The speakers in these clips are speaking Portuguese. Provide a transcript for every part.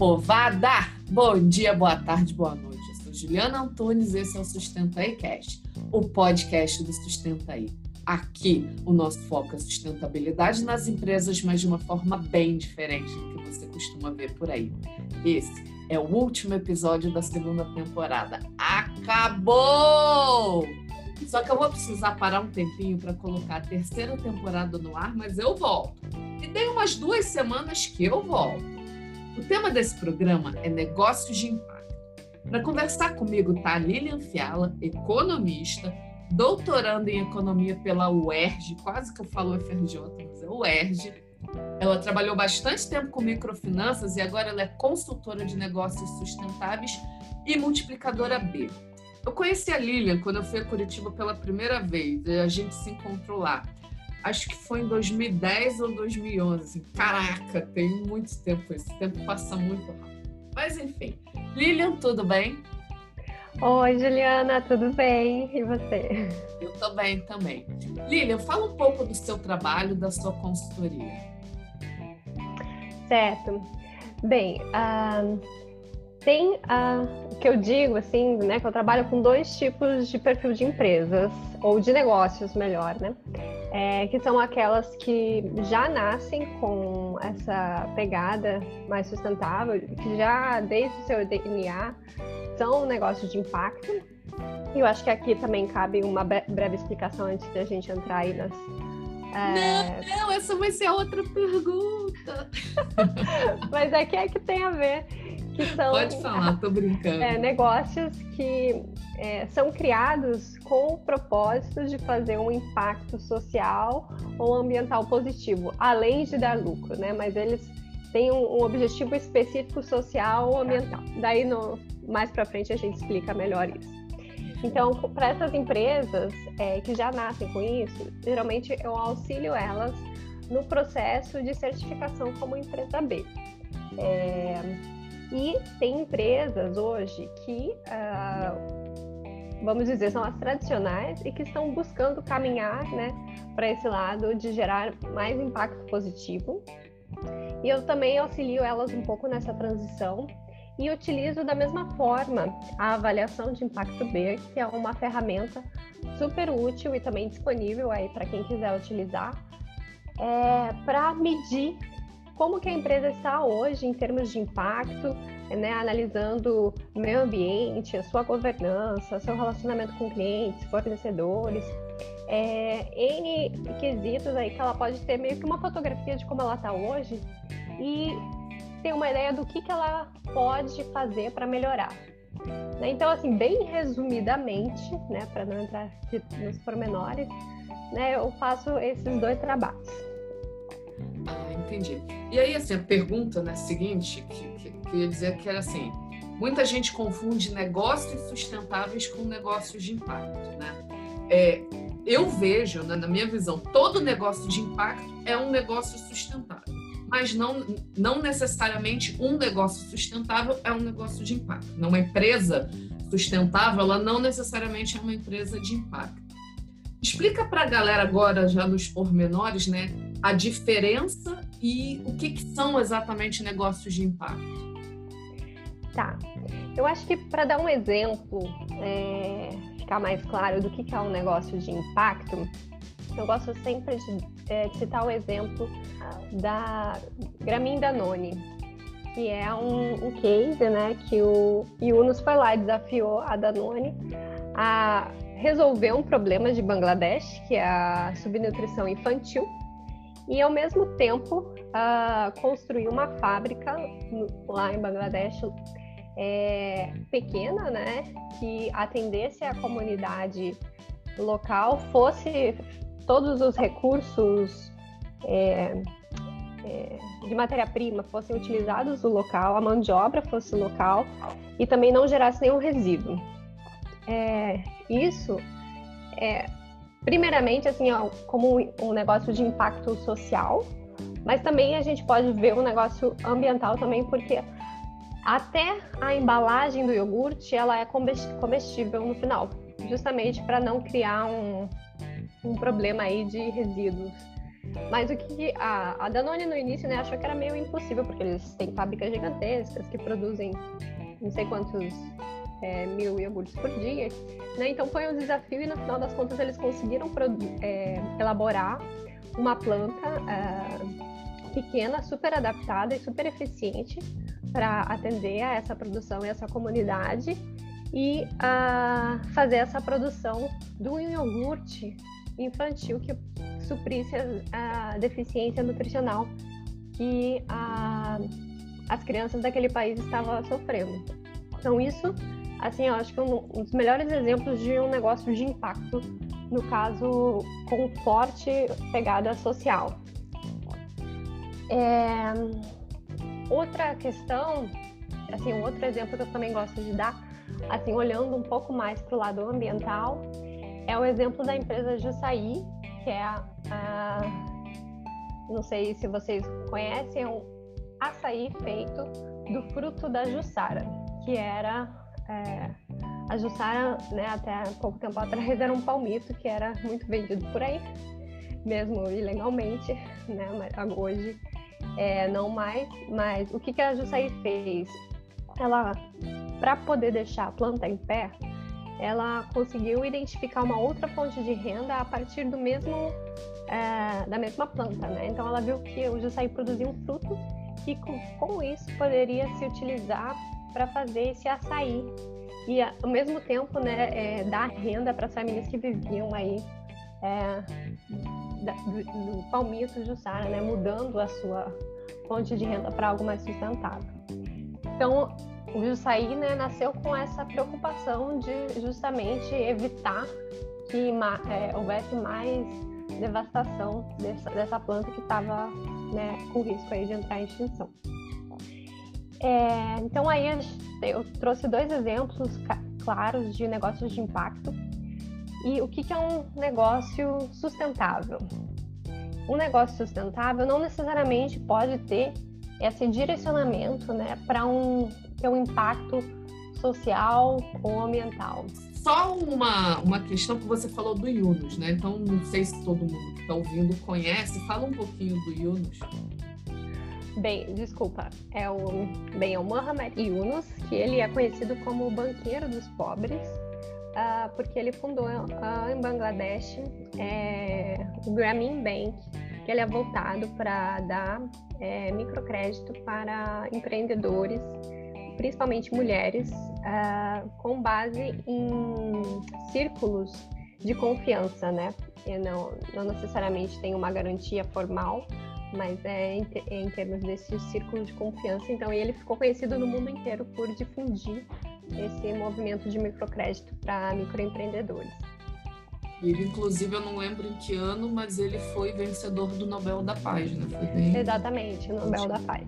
povada! Bom dia, boa tarde, boa noite. Eu sou Juliana Antunes e esse é o Sustenta aí Cast, o podcast do Sustenta aí. Aqui, o nosso foco é sustentabilidade nas empresas, mas de uma forma bem diferente do que você costuma ver por aí. Esse é o último episódio da segunda temporada. Acabou! Só que eu vou precisar parar um tempinho para colocar a terceira temporada no ar, mas eu volto. E tem umas duas semanas que eu volto. O tema desse programa é negócios de impacto. Para conversar comigo está a Lilian Fiala, economista, doutoranda em economia pela UERJ, quase que eu falo FRJ, mas é UERJ. Ela trabalhou bastante tempo com microfinanças e agora ela é consultora de negócios sustentáveis e multiplicadora B. Eu conheci a Lilian quando eu fui a Curitiba pela primeira vez, a gente se encontrou lá acho que foi em 2010 ou 2011. Assim, caraca, tem muito tempo, esse tempo passa muito rápido. Mas enfim, Lilian, tudo bem? Oi, Juliana, tudo bem? E você? Eu tô bem também. Lilian, fala um pouco do seu trabalho, da sua consultoria. Certo. Bem, uh, tem uh, o que eu digo, assim, né, que eu trabalho com dois tipos de perfil de empresas, ou de negócios, melhor, né? É, que são aquelas que já nascem com essa pegada mais sustentável, que já desde o seu DNA são negócios de impacto. E eu acho que aqui também cabe uma breve explicação antes da gente entrar aí nas. É... Não, não, essa vai ser outra pergunta. Mas aqui é que tem a ver que são Pode falar, tô brincando. É, negócios que é, são criados com o propósito de fazer um impacto social ou ambiental positivo, além de dar lucro, né? Mas eles têm um, um objetivo específico social ou ambiental. Daí, no, mais para frente, a gente explica melhor isso. Então, para essas empresas é, que já nascem com isso, geralmente eu auxilio elas no processo de certificação como empresa B. É, e tem empresas hoje que, uh, vamos dizer, são as tradicionais e que estão buscando caminhar né, para esse lado de gerar mais impacto positivo. E eu também auxilio elas um pouco nessa transição e utilizo da mesma forma a avaliação de impacto B, que é uma ferramenta super útil e também disponível aí para quem quiser utilizar, é, para medir como que a empresa está hoje em termos de impacto, né, analisando o meio ambiente, a sua governança, seu relacionamento com clientes, fornecedores, é, N quesitos aí que ela pode ter meio que uma fotografia de como ela está hoje e ter uma ideia do que, que ela pode fazer para melhorar. Né? Então, assim, bem resumidamente, né, para não entrar nos pormenores, né, eu faço esses dois trabalhos. Entendi. E aí, assim, a pergunta né, seguinte, que, que, que eu ia dizer que era assim, muita gente confunde negócios sustentáveis com negócios de impacto, né? É, eu vejo, né, na minha visão, todo negócio de impacto é um negócio sustentável, mas não, não necessariamente um negócio sustentável é um negócio de impacto. Uma empresa sustentável, ela não necessariamente é uma empresa de impacto. Explica para a galera agora, já nos pormenores, né, a diferença e o que, que são exatamente negócios de impacto. Tá. Eu acho que para dar um exemplo, é, ficar mais claro do que, que é um negócio de impacto, eu gosto sempre de, é, citar o exemplo da Gramin Danone, que é um, um case né, que o Yunus foi lá e desafiou a Danone a resolver um problema de Bangladesh, que é a subnutrição infantil, e ao mesmo tempo uh, construir uma fábrica lá em Bangladesh é, pequena, né, que atendesse a comunidade local, fosse todos os recursos é, é, de matéria-prima fossem utilizados no local, a mão de obra fosse local e também não gerasse nenhum resíduo. É, isso é primeiramente assim como um negócio de impacto social, mas também a gente pode ver um negócio ambiental também porque até a embalagem do iogurte ela é comestível no final, justamente para não criar um, um problema aí de resíduos. Mas o que a, a Danone no início né, achou que era meio impossível, porque eles têm fábricas gigantescas que produzem não sei quantos é, mil iogurtes por dia. Né? Então foi um desafio e no final das contas eles conseguiram é, elaborar uma planta é, pequena, super adaptada e super eficiente para atender a essa produção e essa comunidade e a fazer essa produção do iogurte infantil que suprisse a, a deficiência nutricional que a, as crianças daquele país estavam sofrendo. Então isso, assim, eu acho que um dos melhores exemplos de um negócio de impacto, no caso com forte pegada social. É, outra questão, assim, um outro exemplo que eu também gosto de dar assim, olhando um pouco mais para o lado ambiental, é o exemplo da empresa Jussaí, que é a, a não sei se vocês conhecem, é um açaí feito do fruto da Jussara, que era é, a Jussara, né, até pouco tempo atrás era um palmito que era muito vendido por aí, mesmo ilegalmente, né, hoje é, não mais. Mas o que, que a Jussaí fez? Ela para poder deixar a planta em pé, ela conseguiu identificar uma outra fonte de renda a partir do mesmo é, da mesma planta, né? Então ela viu que o Jussaí produzia um fruto e com, com isso poderia se utilizar para fazer esse açaí e ao mesmo tempo, né, é, dar renda para as famílias que viviam aí é, da, do, do palmito Jussara, né, mudando a sua fonte de renda para algo mais sustentável. Então, o Jussaí né, nasceu com essa preocupação de justamente evitar que é, houvesse mais devastação dessa, dessa planta que estava né, com risco aí de entrar em extinção. É, então aí eu trouxe dois exemplos claros de negócios de impacto e o que, que é um negócio sustentável. Um negócio sustentável não necessariamente pode ter esse direcionamento né, para um ter um impacto social ou ambiental. Só uma, uma questão que você falou do Yunus, né? Então, não sei se todo mundo que está ouvindo conhece. Fala um pouquinho do Yunus. Bem, desculpa, é o, bem, é o Mohamed Yunus, que ele é conhecido como o banqueiro dos pobres, uh, porque ele fundou uh, em Bangladesh é, o Grameen Bank, que ele é voltado para dar é, microcrédito para empreendedores principalmente mulheres, uh, com base em círculos de confiança, né? E não, não necessariamente tem uma garantia formal, mas é em, em termos desse círculo de confiança. Então, ele ficou conhecido no mundo inteiro por difundir esse movimento de microcrédito para microempreendedores. Ele, inclusive, eu não lembro em que ano, mas ele foi vencedor do Nobel da Paz, né? Foi bem... Exatamente, o Nobel da Paz.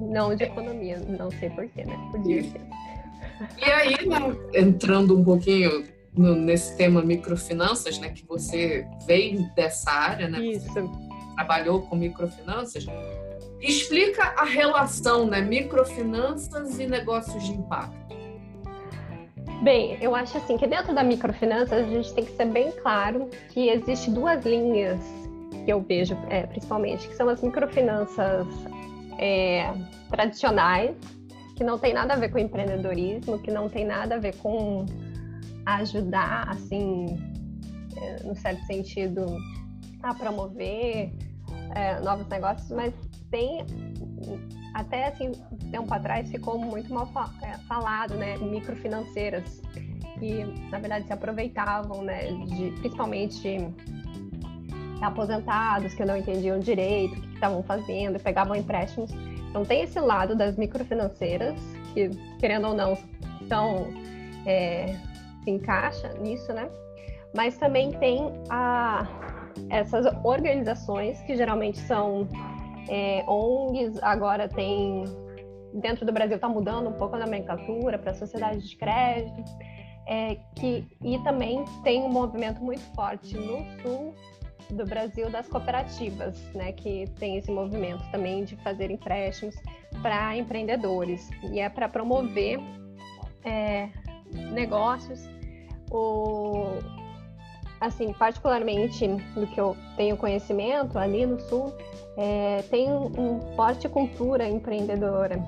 Não de economia, não sei porquê, né? Podia ser. E aí, né, entrando um pouquinho no, nesse tema microfinanças, né, que você vem dessa área, né? Isso. Trabalhou com microfinanças. Explica a relação, né, microfinanças e negócios de impacto. Bem, eu acho assim que dentro da microfinanças a gente tem que ser bem claro que existe duas linhas que eu vejo, é, principalmente, que são as microfinanças é, tradicionais, que não tem nada a ver com empreendedorismo, que não tem nada a ver com ajudar, assim, é, no certo sentido, a promover é, novos negócios, mas tem até assim tempo atrás ficou muito mal é, falado, né, microfinanceiras que na verdade se aproveitavam, né, de principalmente aposentados que não entendiam direito, o que estavam fazendo, pegavam empréstimos. Então tem esse lado das microfinanceiras, que querendo ou não, são, é, se encaixa nisso, né? Mas também tem a, essas organizações que geralmente são é, ONGs, agora tem dentro do Brasil está mudando um pouco a nomenclatura para sociedade de crédito, é, que, e também tem um movimento muito forte no sul do Brasil das cooperativas, né, que tem esse movimento também de fazer empréstimos para empreendedores e é para promover é, negócios. O, assim, particularmente do que eu tenho conhecimento ali no Sul, é, tem um, forte cultura empreendedora.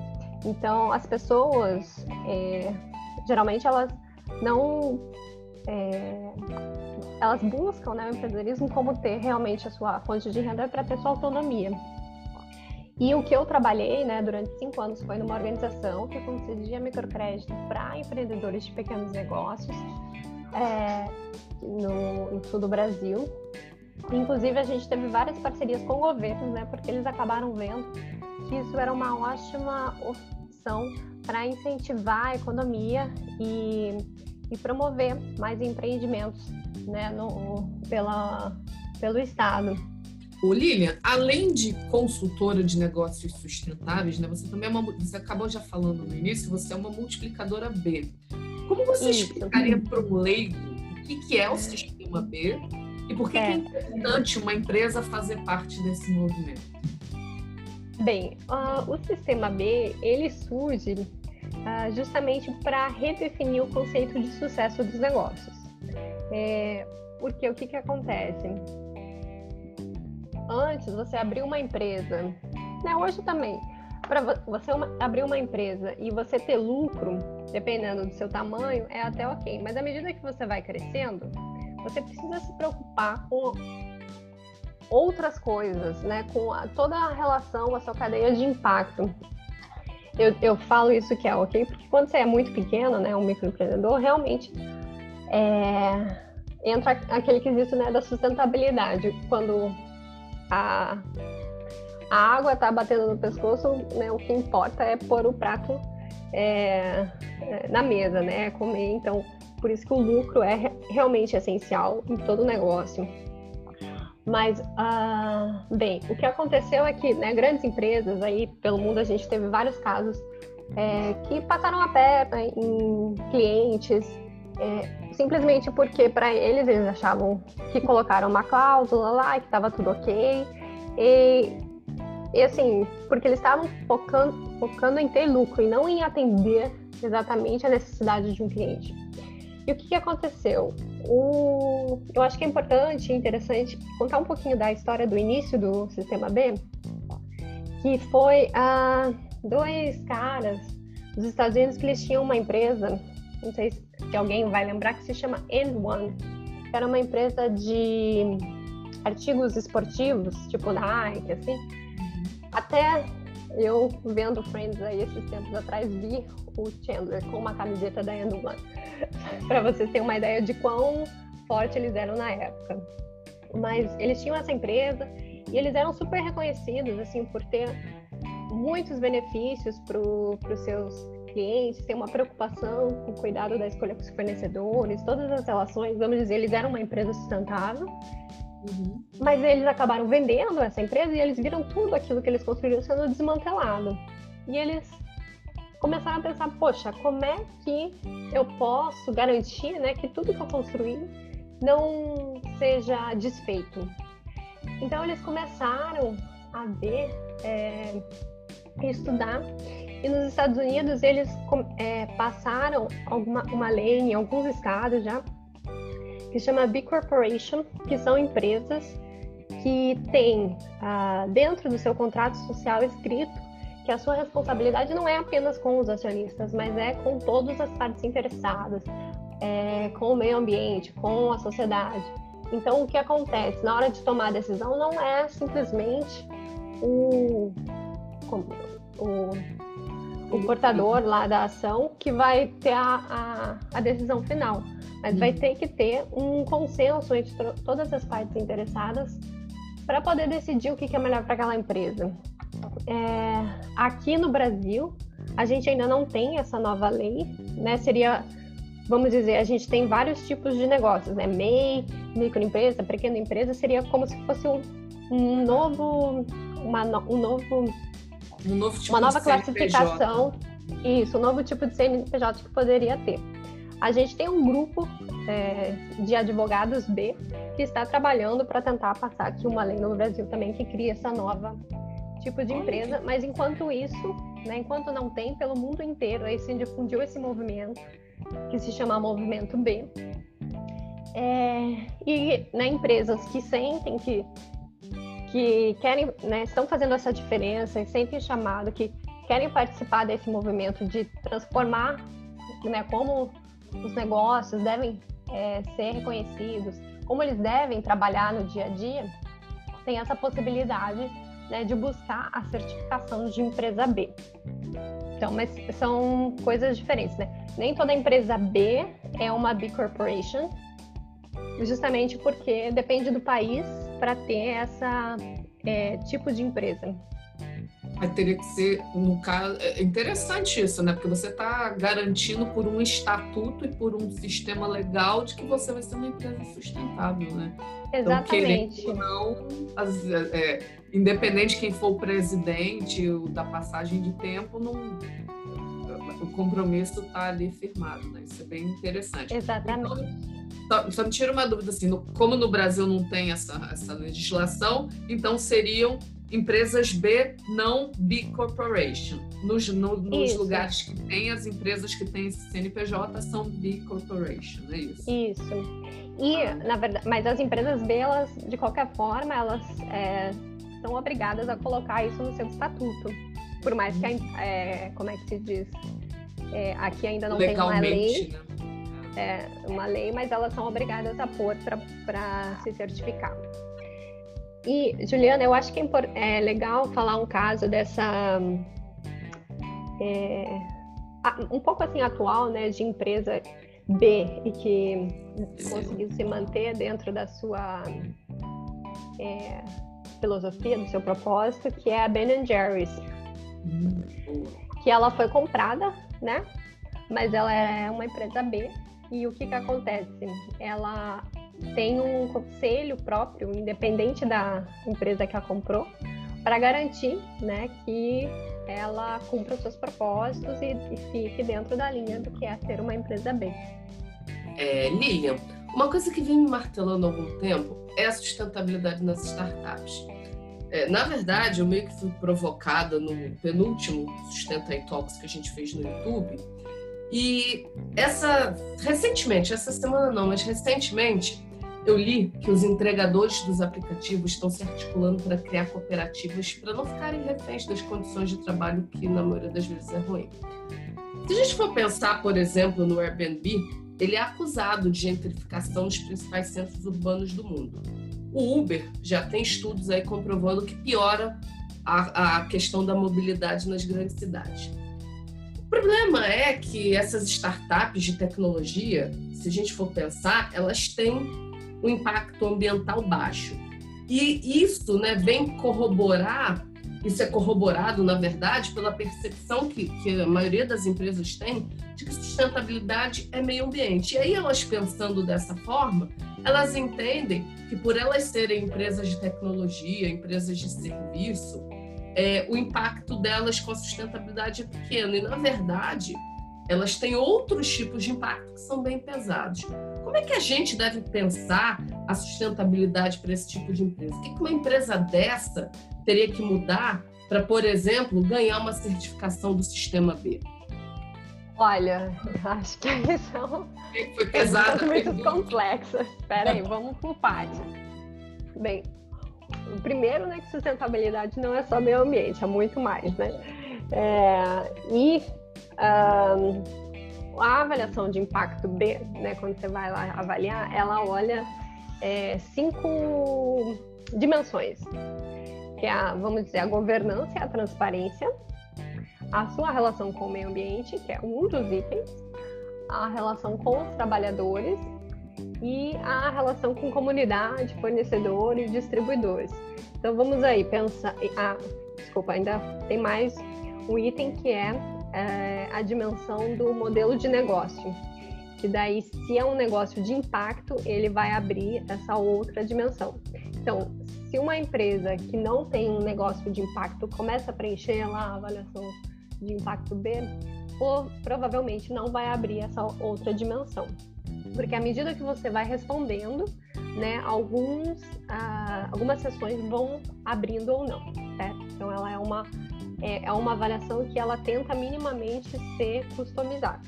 Então, as pessoas, é, geralmente, elas não. É, elas buscam né, o empreendedorismo como ter realmente a sua fonte de renda para ter sua autonomia. E o que eu trabalhei né, durante cinco anos foi numa organização que concedia microcrédito para empreendedores de pequenos negócios é, no, no sul do Brasil. Inclusive, a gente teve várias parcerias com governos, né, porque eles acabaram vendo que isso era uma ótima opção para incentivar a economia e, e promover mais empreendimentos né, no, pela, pelo Estado. O Lilian, além de consultora de negócios sustentáveis, né, você também é uma, você acabou já falando no início, você é uma multiplicadora B. Como você Isso. explicaria para um leigo o que, que é o sistema B e por que é, que é importante uma empresa fazer parte desse movimento? Bem, uh, o sistema B ele surge uh, justamente para redefinir o conceito de sucesso dos negócios. É, porque o que, que acontece? Antes você abriu uma empresa, né, hoje também, para você uma, abrir uma empresa e você ter lucro, dependendo do seu tamanho, é até ok. Mas à medida que você vai crescendo, você precisa se preocupar com outras coisas, né? Com a, toda a relação, a sua cadeia de impacto. Eu, eu falo isso que é ok, porque quando você é muito pequeno, né, um microempreendedor, realmente é, entra aquele quesito né, da sustentabilidade. Quando a, a água está batendo no pescoço, né, o que importa é pôr o prato é, é, na mesa, né, comer. Então, por isso que o lucro é realmente essencial em todo negócio. Mas, uh, bem, o que aconteceu é que né, grandes empresas, aí pelo mundo a gente teve vários casos é, que passaram a perna em clientes, é, simplesmente porque para eles eles achavam que colocaram uma cláusula lá, que estava tudo ok. E, e assim, porque eles estavam focando, focando em ter lucro e não em atender exatamente a necessidade de um cliente. E o que, que aconteceu? O... Eu acho que é importante e interessante contar um pouquinho da história do início do Sistema B, que foi a dois caras dos Estados Unidos que eles tinham uma empresa, não sei se alguém vai lembrar, que se chama N1, que era uma empresa de artigos esportivos, tipo Nike, assim. Até eu, vendo Friends aí esses tempos atrás, vi o Chandler com uma camiseta da N1. para vocês terem uma ideia de quão forte eles eram na época. Mas eles tinham essa empresa e eles eram super reconhecidos assim por ter muitos benefícios para os seus clientes, ter uma preocupação com o cuidado da escolha com os fornecedores, todas as relações, vamos dizer, eles eram uma empresa sustentável. Uhum. Mas eles acabaram vendendo essa empresa e eles viram tudo aquilo que eles construíram sendo desmantelado. E eles começaram a pensar, poxa, como é que eu posso garantir né, que tudo que eu construí não seja desfeito? Então eles começaram a ver, é, estudar, e nos Estados Unidos eles é, passaram alguma, uma lei em alguns estados já, que chama B Corporation, que são empresas que têm ah, dentro do seu contrato social escrito que a sua responsabilidade não é apenas com os acionistas, mas é com todas as partes interessadas, é, com o meio ambiente, com a sociedade. Então, o que acontece na hora de tomar a decisão não é simplesmente o, o, o portador lá da ação que vai ter a, a, a decisão final, mas vai ter que ter um consenso entre todas as partes interessadas para poder decidir o que é melhor para aquela empresa. É, aqui no Brasil, a gente ainda não tem essa nova lei, né? Seria, vamos dizer, a gente tem vários tipos de negócios, né? MEI, microempresa, pequena empresa, seria como se fosse um, um novo, uma, um novo, um novo tipo uma nova classificação. Isso, um novo tipo de CNPJ que poderia ter. A gente tem um grupo é, de advogados B que está trabalhando para tentar passar aqui uma lei no Brasil também que cria essa nova tipo de empresa, mas enquanto isso, né, enquanto não tem, pelo mundo inteiro aí se difundiu esse movimento que se chama Movimento B. É, e né, empresas que sentem que, que querem, né, estão fazendo essa diferença e sentem chamado, que querem participar desse movimento de transformar né, como os negócios devem é, ser reconhecidos, como eles devem trabalhar no dia a dia, tem essa possibilidade né, de buscar a certificação de empresa B. Então, mas são coisas diferentes, né? Nem toda empresa B é uma B Corporation, justamente porque depende do país para ter essa é, tipo de empresa. Aí teria que ser, no caso, é interessante isso, né? Porque você está garantindo por um estatuto e por um sistema legal de que você vai ser uma empresa sustentável, né? Exatamente. Então, não, as, é, independente de quem for o presidente ou da passagem de tempo, não, o compromisso está ali firmado, né? Isso é bem interessante. Exatamente. Então, só, só, me tira uma dúvida, assim, no, como no Brasil não tem essa, essa legislação, então seriam empresas B, não B Corporation. Nos, no, nos lugares que tem, as empresas que têm CNPJ são B Corporation, é isso? Isso. E, na verdade, mas as empresas B, elas, de qualquer forma, elas é, são obrigadas a colocar isso no seu estatuto. Por mais que, a, é, como é que se diz? É, aqui ainda não Legalmente, tem uma lei. Né? É, uma lei, mas elas são obrigadas a pôr para se certificar. E, Juliana, eu acho que é, é legal falar um caso dessa. É, um pouco assim atual, né, de empresa B e que conseguiu se manter dentro da sua é, filosofia, do seu propósito, que é a Ben Jerry's. Que ela foi comprada, né? Mas ela é uma empresa B. E o que que acontece? Ela tem um conselho próprio, independente da empresa que a comprou, para garantir né, que ela cumpra os seus propósitos e, e, fique dentro da linha do que é ser uma empresa B. É, Lilian, uma coisa que vem me martelando há algum tempo é a sustentabilidade nas startups. É, na verdade, eu meio que fui provocada no penúltimo Sustenta Talks que a gente fez no YouTube. E essa, recentemente, essa semana não, mas recentemente, eu li que os entregadores dos aplicativos estão se articulando para criar cooperativas para não ficarem reféns das condições de trabalho que, na maioria das vezes, é ruim. Se a gente for pensar, por exemplo, no Airbnb, ele é acusado de gentrificação nos principais centros urbanos do mundo. O Uber já tem estudos aí comprovando que piora a, a questão da mobilidade nas grandes cidades. O problema é que essas startups de tecnologia, se a gente for pensar, elas têm um impacto ambiental baixo. E isso né, vem corroborar, isso é corroborado, na verdade, pela percepção que, que a maioria das empresas tem de que sustentabilidade é meio ambiente. E aí, elas pensando dessa forma, elas entendem que por elas serem empresas de tecnologia, empresas de serviço, é, o impacto delas com a sustentabilidade é pequeno. E, na verdade, elas têm outros tipos de impacto que são bem pesados. Como é que a gente deve pensar a sustentabilidade para esse tipo de empresa? O que uma empresa dessa teria que mudar para, por exemplo, ganhar uma certificação do Sistema B? Olha, acho que aí são Foi pesada muito complexas. Espera aí, vamos por parte. Bem, primeiro, né, que sustentabilidade não é só meio ambiente, é muito mais, né? É, e um, a avaliação de impacto B, né, quando você vai lá avaliar, ela olha é, cinco dimensões, que é, a, vamos dizer, a governança e a transparência, a sua relação com o meio ambiente, que é um dos itens, a relação com os trabalhadores e a relação com comunidade, fornecedores, distribuidores. Então vamos aí pensar. Ah, desculpa, ainda tem mais um item que é é, a dimensão do modelo de negócio. Que daí, se é um negócio de impacto, ele vai abrir essa outra dimensão. Então, se uma empresa que não tem um negócio de impacto começa a preencher lá a avaliação de impacto B, ou, provavelmente não vai abrir essa outra dimensão. Porque à medida que você vai respondendo, né, alguns, ah, algumas sessões vão abrindo ou não, certo? Então, ela é uma é, é uma avaliação que ela tenta minimamente ser customizada,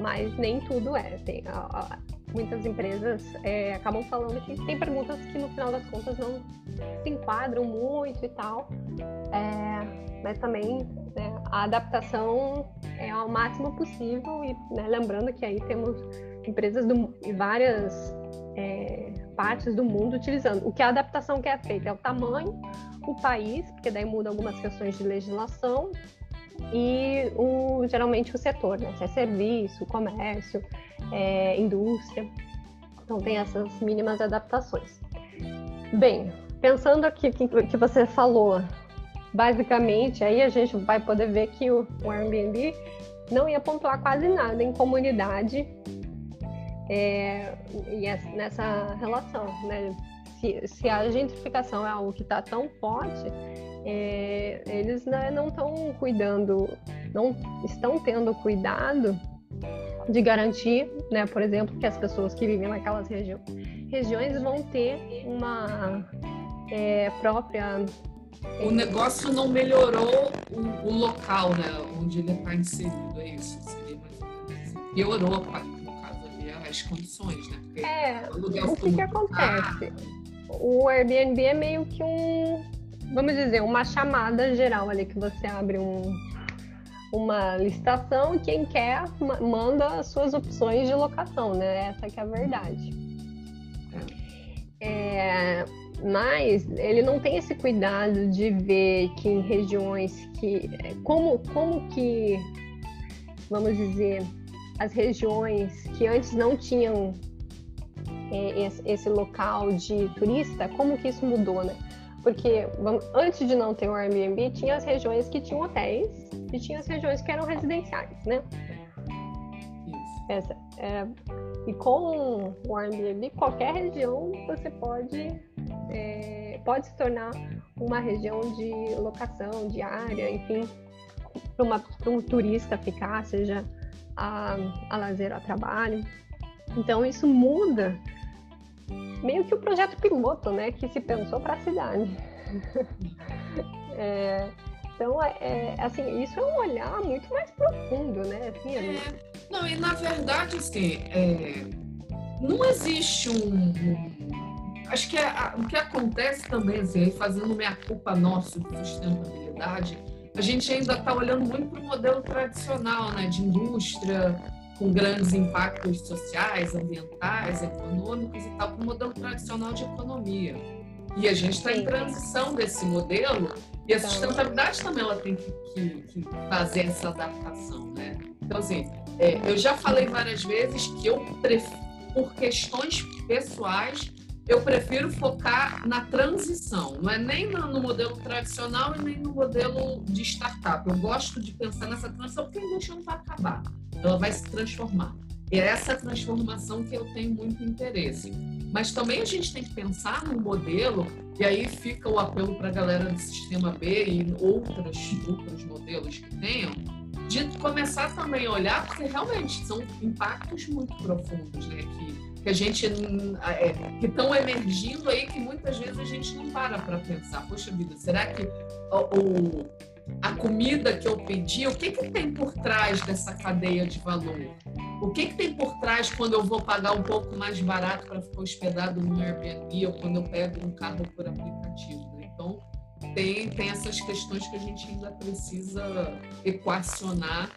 mas nem tudo é. Tem, muitas empresas é, acabam falando que tem perguntas que no final das contas não se enquadram muito e tal, é, mas também né, a adaptação é ao máximo possível e né, lembrando que aí temos empresas de várias é, partes do mundo utilizando. O que a adaptação que é feita é o tamanho, o país, porque daí muda algumas questões de legislação e o, geralmente o setor, né? Se é serviço, comércio, é, indústria. Então tem essas mínimas adaptações. Bem, pensando aqui que, que você falou, basicamente aí a gente vai poder ver que o, o Airbnb não ia pontuar quase nada em comunidade é, nessa relação, né? Se, se, a gentrificação é algo que está tão forte, é, eles né, não estão cuidando, não estão tendo cuidado de garantir, né, por exemplo, que as pessoas que vivem naquelas regi regiões vão ter uma é, própria. O negócio não melhorou o, o local, né, onde ele está inserido, é isso? Seria mais assim. Piorou, caso ali, as condições, né? Porque é, o, que, que acontece? O Airbnb é meio que um, vamos dizer, uma chamada geral ali que você abre um, uma licitação e quem quer manda as suas opções de locação, né? Essa que é a verdade. É, mas ele não tem esse cuidado de ver que em regiões que como como que vamos dizer as regiões que antes não tinham é, esse local de turista, como que isso mudou, né? Porque antes de não ter o Airbnb, tinha as regiões que tinham hotéis e tinha as regiões que eram residenciais, né? Essa, é, e com o Airbnb, qualquer região você pode, é, pode se tornar uma região de locação diária, enfim, para um turista ficar, seja a, a lazer a trabalho. Então isso muda meio que o projeto piloto, né, que se pensou para a cidade. é, então, é, é, assim, isso é um olhar muito mais profundo, né? Assim, é, não, e na verdade, assim, é, não existe um, um acho que é, a, o que acontece também, assim, fazendo minha culpa nossa de sustentabilidade, a gente ainda está olhando muito para o modelo tradicional, né, de indústria, com grandes impactos sociais, ambientais, econômicos e tal, para o modelo tradicional de economia. E a gente está em transição desse modelo e a então. sustentabilidade também ela tem que, que, que fazer essa adaptação, né? Então, assim, é, eu já falei várias vezes que eu, por questões pessoais, eu prefiro focar na transição, não é nem no modelo tradicional e nem no modelo de startup. Eu gosto de pensar nessa transição porque a indústria não vai acabar, ela vai se transformar. E é essa transformação que eu tenho muito interesse. Mas também a gente tem que pensar num modelo, e aí fica o apelo para a galera do sistema B e outros, outros modelos que tenham, de começar também a olhar, porque realmente são impactos muito profundos, né? Que que a gente é, que estão emergindo aí que muitas vezes a gente não para para pensar. Poxa vida, será que o, o, a comida que eu pedi, o que, que tem por trás dessa cadeia de valor? O que, que tem por trás quando eu vou pagar um pouco mais barato para ficar hospedado no Airbnb ou quando eu pego um carro por aplicativo? Né? Então, tem, tem essas questões que a gente ainda precisa equacionar.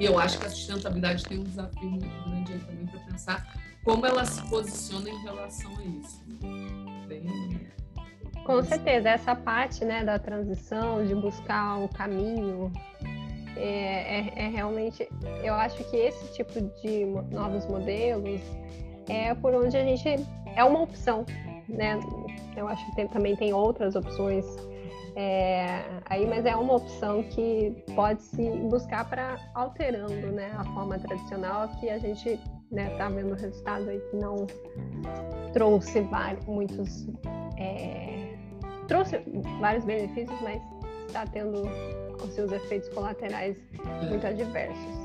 E eu acho que a sustentabilidade tem um desafio muito grande aí também para pensar como ela se posiciona em relação a isso. Bem... Com certeza, essa parte né, da transição, de buscar o caminho, é, é, é, realmente. Eu acho que esse tipo de novos modelos é por onde a gente. É uma opção, né? Eu acho que tem, também tem outras opções é, aí, mas é uma opção que pode se buscar para alterando né, a forma tradicional que a gente né, tá vendo o resultado aí que não trouxe vários, muitos é, trouxe vários benefícios, mas está tendo os seus efeitos colaterais muito adversos.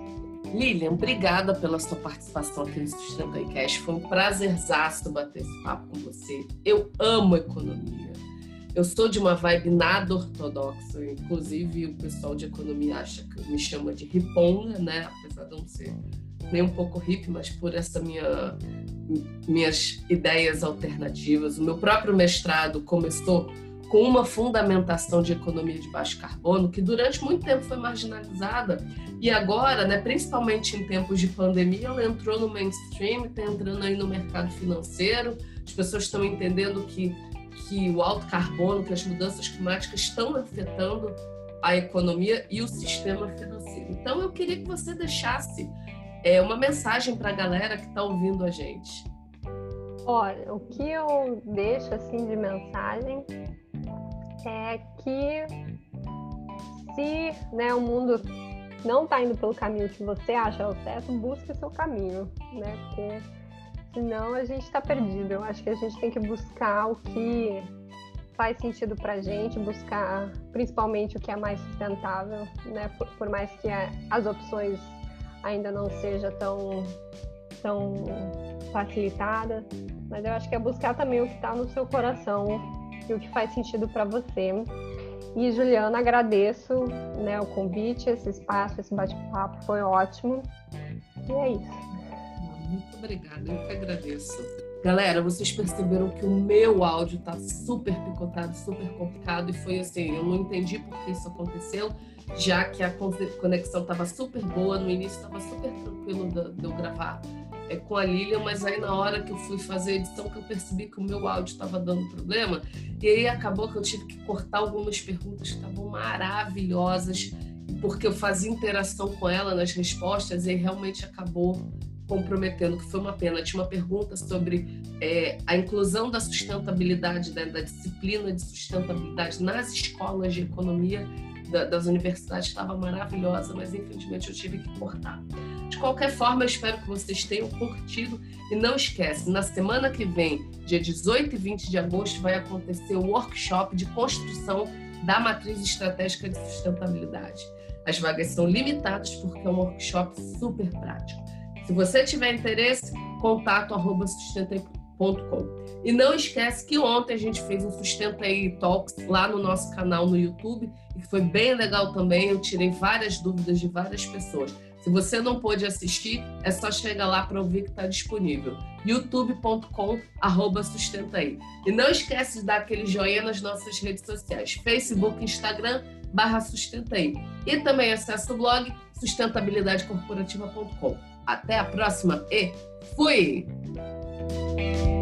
Lilian, obrigada pela sua participação aqui no Sustenta Cash. Foi um prazerzaço bater esse papo com você. Eu amo economia eu sou de uma vibe nada ortodoxa, inclusive o pessoal de economia acha que me chama de riponga, né? Apesar de não ser nem um pouco hippie, mas por essa minha minhas ideias alternativas. O meu próprio mestrado começou com uma fundamentação de economia de baixo carbono que durante muito tempo foi marginalizada e agora, né, principalmente em tempos de pandemia, ela entrou no mainstream, está entrando aí no mercado financeiro. As pessoas estão entendendo que que o alto carbono, que as mudanças climáticas estão afetando a economia e o sistema financeiro. Então, eu queria que você deixasse é, uma mensagem para a galera que está ouvindo a gente. Olha, o que eu deixo assim de mensagem é que se né, o mundo não está indo pelo caminho que você acha o certo, busque o seu caminho, né? Porque senão a gente está perdido. Eu acho que a gente tem que buscar o que faz sentido para gente, buscar principalmente o que é mais sustentável, né? Por, por mais que as opções ainda não seja tão tão facilitada, mas eu acho que é buscar também o que está no seu coração e o que faz sentido para você. E Juliana, agradeço né, o convite, esse espaço, esse bate-papo foi ótimo. E é isso. Muito obrigada, eu que agradeço. Galera, vocês perceberam que o meu áudio tá super picotado, super complicado, e foi assim, eu não entendi por que isso aconteceu, já que a conexão estava super boa, no início estava super tranquilo de, eu gravar é, com a Lilian, mas aí na hora que eu fui fazer a edição que eu percebi que o meu áudio estava dando problema, e aí acabou que eu tive que cortar algumas perguntas que estavam maravilhosas, porque eu fazia interação com ela nas respostas e realmente acabou comprometendo, que foi uma pena. Tinha uma pergunta sobre é, a inclusão da sustentabilidade, né, da disciplina de sustentabilidade nas escolas de economia da, das universidades, estava maravilhosa, mas infelizmente eu tive que cortar. De qualquer forma, eu espero que vocês tenham curtido e não esquece, na semana que vem, dia 18 e 20 de agosto, vai acontecer o workshop de construção da matriz estratégica de sustentabilidade. As vagas são limitadas porque é um workshop super prático. Se você tiver interesse, contato arroba sustenta.com. E não esquece que ontem a gente fez um Sustenta aí Talks lá no nosso canal no YouTube, e que foi bem legal também. Eu tirei várias dúvidas de várias pessoas. Se você não pôde assistir, é só chegar lá para ouvir que está disponível. youtube.com arroba sustenta aí. E não esquece de dar aquele joinha nas nossas redes sociais, Facebook, Instagram, barra sustenta aí. E também acesse o blog sustentabilidadecorporativa.com. Até a próxima e fui! Música